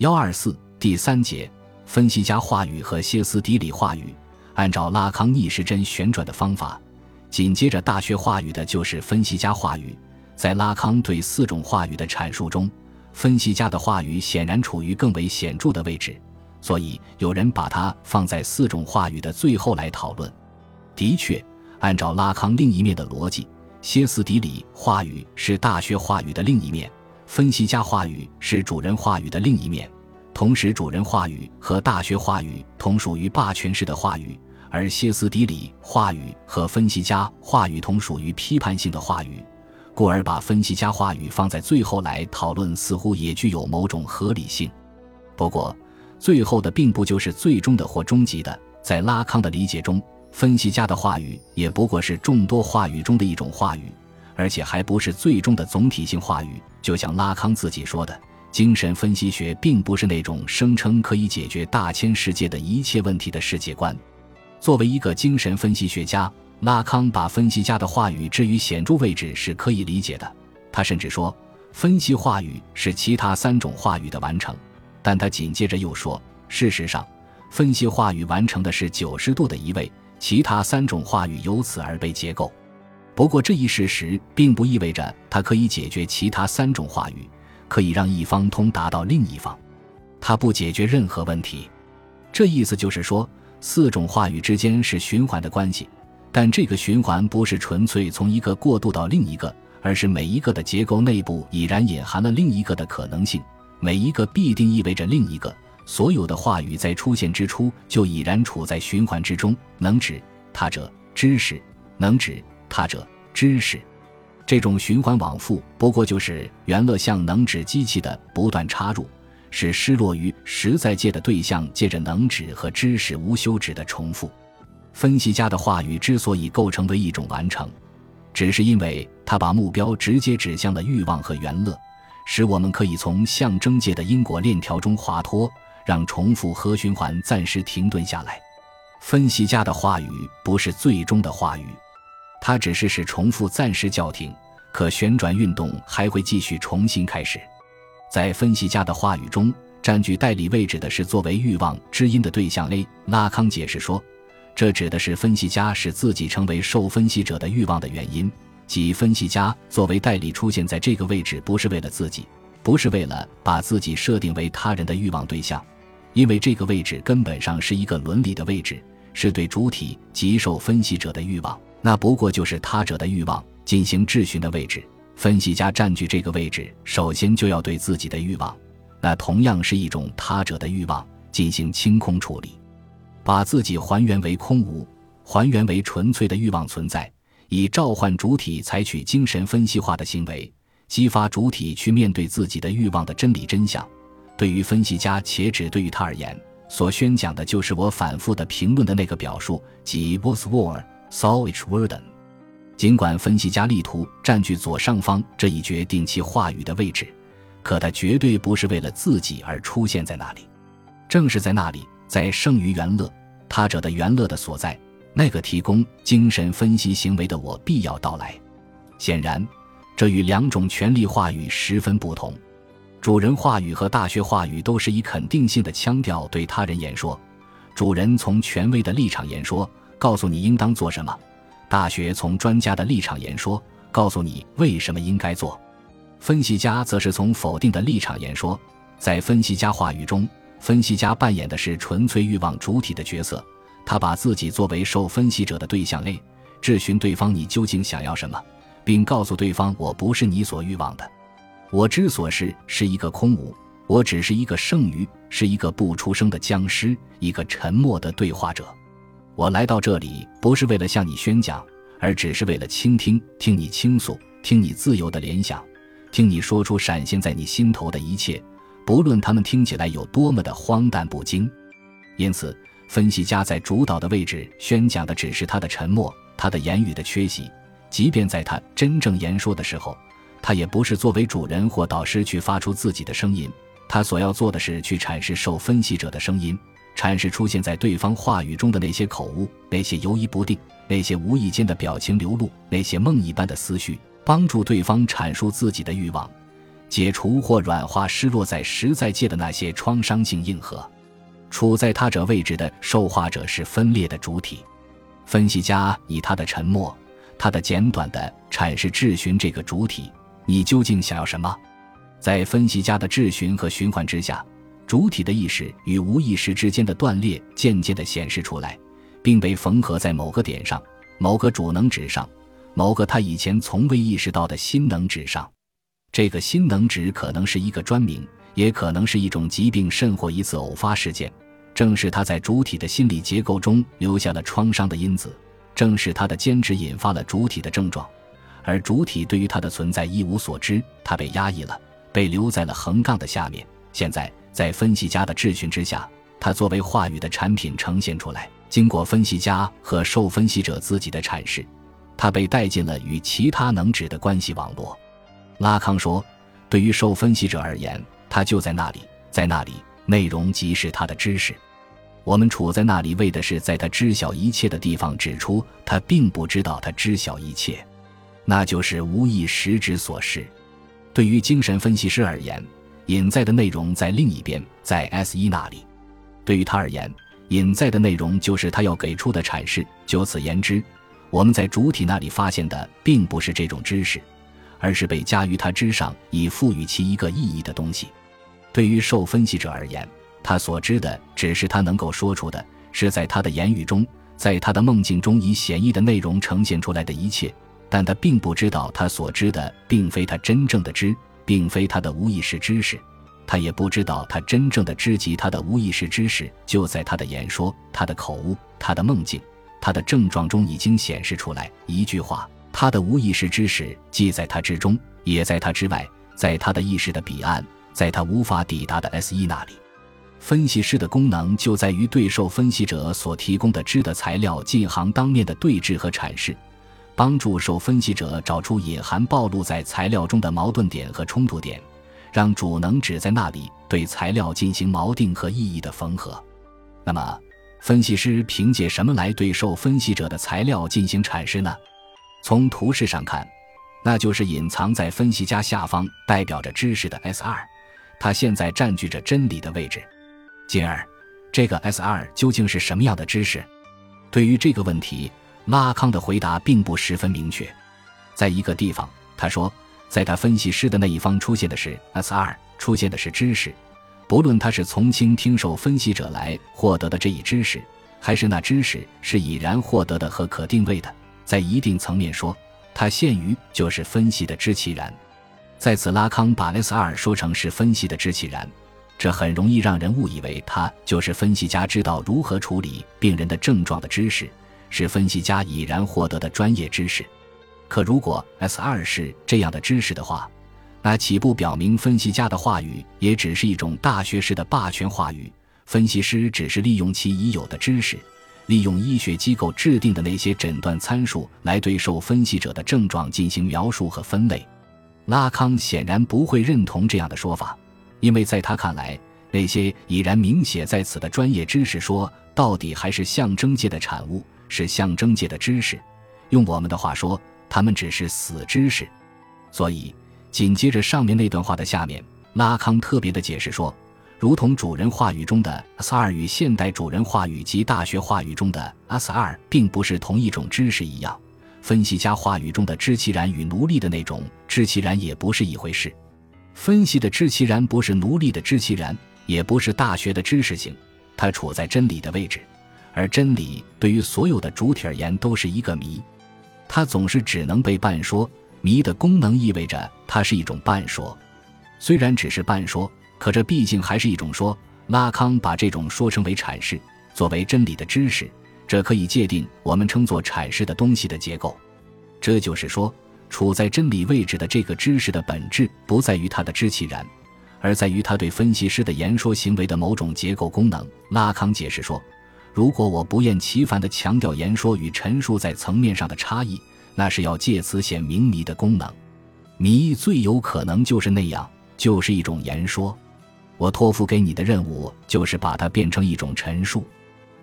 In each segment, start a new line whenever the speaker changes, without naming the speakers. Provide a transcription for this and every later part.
幺二四第三节，分析家话语和歇斯底里话语。按照拉康逆时针旋转的方法，紧接着大学话语的就是分析家话语。在拉康对四种话语的阐述中，分析家的话语显然处于更为显著的位置，所以有人把它放在四种话语的最后来讨论。的确，按照拉康另一面的逻辑，歇斯底里话语是大学话语的另一面。分析家话语是主人话语的另一面，同时主人话语和大学话语同属于霸权式的话语，而歇斯底里话语和分析家话语同属于批判性的话语，故而把分析家话语放在最后来讨论，似乎也具有某种合理性。不过，最后的并不就是最终的或终极的，在拉康的理解中，分析家的话语也不过是众多话语中的一种话语。而且还不是最终的总体性话语，就像拉康自己说的，精神分析学并不是那种声称可以解决大千世界的一切问题的世界观。作为一个精神分析学家，拉康把分析家的话语置于显著位置是可以理解的。他甚至说，分析话语是其他三种话语的完成。但他紧接着又说，事实上，分析话语完成的是九十度的移位，其他三种话语由此而被结构。不过，这一事实并不意味着它可以解决其他三种话语，可以让一方通达到另一方。它不解决任何问题。这意思就是说，四种话语之间是循环的关系，但这个循环不是纯粹从一个过渡到另一个，而是每一个的结构内部已然隐含了另一个的可能性，每一个必定意味着另一个。所有的话语在出现之初就已然处在循环之中，能指他者知识，能指。他者知识，这种循环往复，不过就是元乐像能指机器的不断插入，使失落于实在界的对象借着能指和知识无休止的重复。分析家的话语之所以构成为一种完成，只是因为他把目标直接指向了欲望和元乐，使我们可以从象征界的因果链条中滑脱，让重复和循环暂时停顿下来。分析家的话语不是最终的话语。它只是使重复暂时叫停，可旋转运动还会继续重新开始。在分析家的话语中，占据代理位置的是作为欲望知音的对象 A。拉康解释说，这指的是分析家使自己成为受分析者的欲望的原因，即分析家作为代理出现在这个位置，不是为了自己，不是为了把自己设定为他人的欲望对象，因为这个位置根本上是一个伦理的位置，是对主体及受分析者的欲望。那不过就是他者的欲望进行质询的位置。分析家占据这个位置，首先就要对自己的欲望，那同样是一种他者的欲望进行清空处理，把自己还原为空无，还原为纯粹的欲望存在，以召唤主体采取精神分析化的行为，激发主体去面对自己的欲望的真理真相。对于分析家，且只对于他而言，所宣讲的就是我反复的评论的那个表述，即 was war。Solwich Worden，尽管分析家力图占据左上方这一决定其话语的位置，可他绝对不是为了自己而出现在那里。正是在那里，在剩余元乐他者的元乐的所在，那个提供精神分析行为的我必要到来。显然，这与两种权力话语十分不同。主人话语和大学话语都是以肯定性的腔调对他人言说，主人从权威的立场言说。告诉你应当做什么，大学从专家的立场言说，告诉你为什么应该做。分析家则是从否定的立场言说，在分析家话语中，分析家扮演的是纯粹欲望主体的角色，他把自己作为受分析者的对象类，质询对方你究竟想要什么，并告诉对方我不是你所欲望的，我之所是是一个空无，我只是一个剩余，是一个不出声的僵尸，一个沉默的对话者。我来到这里不是为了向你宣讲，而只是为了倾听，听你倾诉，听你自由的联想，听你说出闪现在你心头的一切，不论他们听起来有多么的荒诞不经。因此，分析家在主导的位置宣讲的只是他的沉默，他的言语的缺席。即便在他真正言说的时候，他也不是作为主人或导师去发出自己的声音，他所要做的是去阐释受分析者的声音。阐释出现在对方话语中的那些口误，那些犹疑不定，那些无意间的表情流露，那些梦一般的思绪，帮助对方阐述自己的欲望，解除或软化失落在实在界的那些创伤性硬核。处在他者位置的受化者是分裂的主体。分析家以他的沉默，他的简短的阐释质询这个主体：你究竟想要什么？在分析家的质询和循环之下，主体的意识与无意识之间的断裂渐渐地显示出来，并被缝合在某个点上、某个主能指上、某个他以前从未意识到的新能指上。这个新能指可能是一个专名，也可能是一种疾病，甚或一次偶发事件。正是他在主体的心理结构中留下了创伤的因子，正是他的坚持引发了主体的症状，而主体对于他的存在一无所知，他被压抑了。被留在了横杠的下面。现在，在分析家的质询之下，他作为话语的产品呈现出来。经过分析家和受分析者自己的阐释，他被带进了与其他能指的关系网络。拉康说：“对于受分析者而言，他就在那里，在那里，内容即是他的知识。我们处在那里，为的是在他知晓一切的地方指出他并不知道他知晓一切，那就是无意识之所示。”对于精神分析师而言，隐在的内容在另一边，在 S 一那里。对于他而言，隐在的内容就是他要给出的阐释。就此言之，我们在主体那里发现的并不是这种知识，而是被加于他之上以赋予其一个意义的东西。对于受分析者而言，他所知的只是他能够说出的，是在他的言语中，在他的梦境中以显意的内容呈现出来的一切。但他并不知道，他所知的并非他真正的知，并非他的无意识知识。他也不知道，他真正的知及他的无意识知识，就在他的言说、他的口误、他的梦境、他的症状中已经显示出来。一句话，他的无意识知识既在他之中，也在他之外，在他的意识的彼岸，在他无法抵达的 S 一那里。分析师的功能就在于对受分析者所提供的知的材料进行当面的对峙和阐释。帮助受分析者找出隐含暴露在材料中的矛盾点和冲突点，让主能指在那里对材料进行锚定和意义的缝合。那么，分析师凭借什么来对受分析者的材料进行阐释呢？从图示上看，那就是隐藏在分析家下方、代表着知识的 S 二，它现在占据着真理的位置。进而，这个 S 二究竟是什么样的知识？对于这个问题。拉康的回答并不十分明确。在一个地方，他说，在他分析师的那一方出现的是 S 二，出现的是知识，不论他是从倾听受分析者来获得的这一知识，还是那知识是已然获得的和可定位的，在一定层面说，他限于就是分析的知其然。在此，拉康把 S 二说成是分析的知其然，这很容易让人误以为他就是分析家知道如何处理病人的症状的知识。是分析家已然获得的专业知识，可如果 S 二是这样的知识的话，那岂不表明分析家的话语也只是一种大学式的霸权话语？分析师只是利用其已有的知识，利用医学机构制定的那些诊断参数来对受分析者的症状进行描述和分类。拉康显然不会认同这样的说法，因为在他看来，那些已然明写在此的专业知识，说到底还是象征界的产物。是象征界的知识，用我们的话说，他们只是死知识。所以，紧接着上面那段话的下面，拉康特别的解释说，如同主人话语中的 S 二与现代主人话语及大学话语中的 S 二并不是同一种知识一样，分析家话语中的知其然与奴隶的那种知其然也不是一回事。分析的知其然不是奴隶的知其然，也不是大学的知识性，它处在真理的位置。而真理对于所有的主体而言都是一个谜，它总是只能被半说。谜的功能意味着它是一种半说，虽然只是半说，可这毕竟还是一种说。拉康把这种说称为阐释，作为真理的知识，这可以界定我们称作阐释的东西的结构。这就是说，处在真理位置的这个知识的本质不在于它的知其然，而在于它对分析师的言说行为的某种结构功能。拉康解释说。如果我不厌其烦地强调言说与陈述在层面上的差异，那是要借此显明谜的功能。谜最有可能就是那样，就是一种言说。我托付给你的任务就是把它变成一种陈述，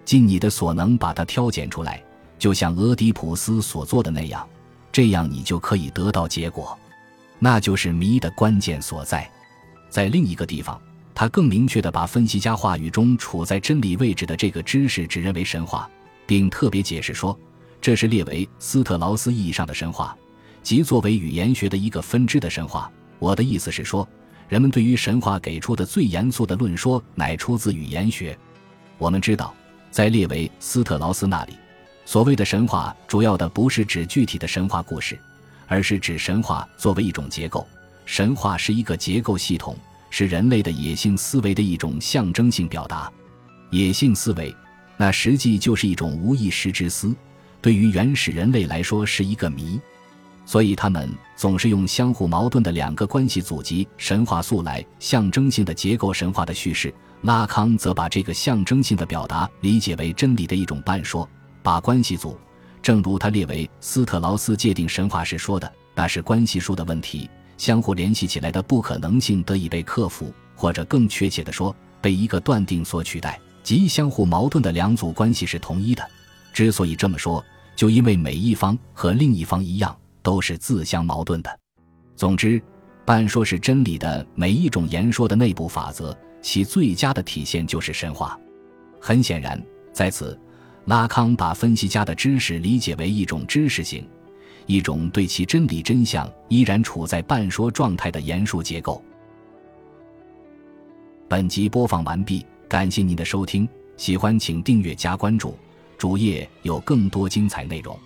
尽你的所能把它挑拣出来，就像俄狄浦斯所做的那样，这样你就可以得到结果。那就是谜的关键所在。在另一个地方，他更明确地把分析家话语中处在真理位置的这个知识指认为神话，并特别解释说，这是列为斯特劳斯意义上的神话，即作为语言学的一个分支的神话。我的意思是说，人们对于神话给出的最严肃的论说乃出自语言学。我们知道，在列维斯特劳斯那里，所谓的神话主要的不是指具体的神话故事，而是指神话作为一种结构。神话是一个结构系统，是人类的野性思维的一种象征性表达。野性思维，那实际就是一种无意识之思，对于原始人类来说是一个谜。所以他们总是用相互矛盾的两个关系组集神话素来象征性的结构神话的叙事。拉康则把这个象征性的表达理解为真理的一种半说，把关系组，正如他列为斯特劳斯界定神话时说的，那是关系数的问题。相互联系起来的不可能性得以被克服，或者更确切地说，被一个断定所取代，即相互矛盾的两组关系是同一的。之所以这么说，就因为每一方和另一方一样，都是自相矛盾的。总之，半说是真理的每一种言说的内部法则，其最佳的体现就是神话。很显然，在此，拉康把分析家的知识理解为一种知识性。一种对其真理真相依然处在半说状态的言述结构。本集播放完毕，感谢您的收听，喜欢请订阅加关注，主页有更多精彩内容。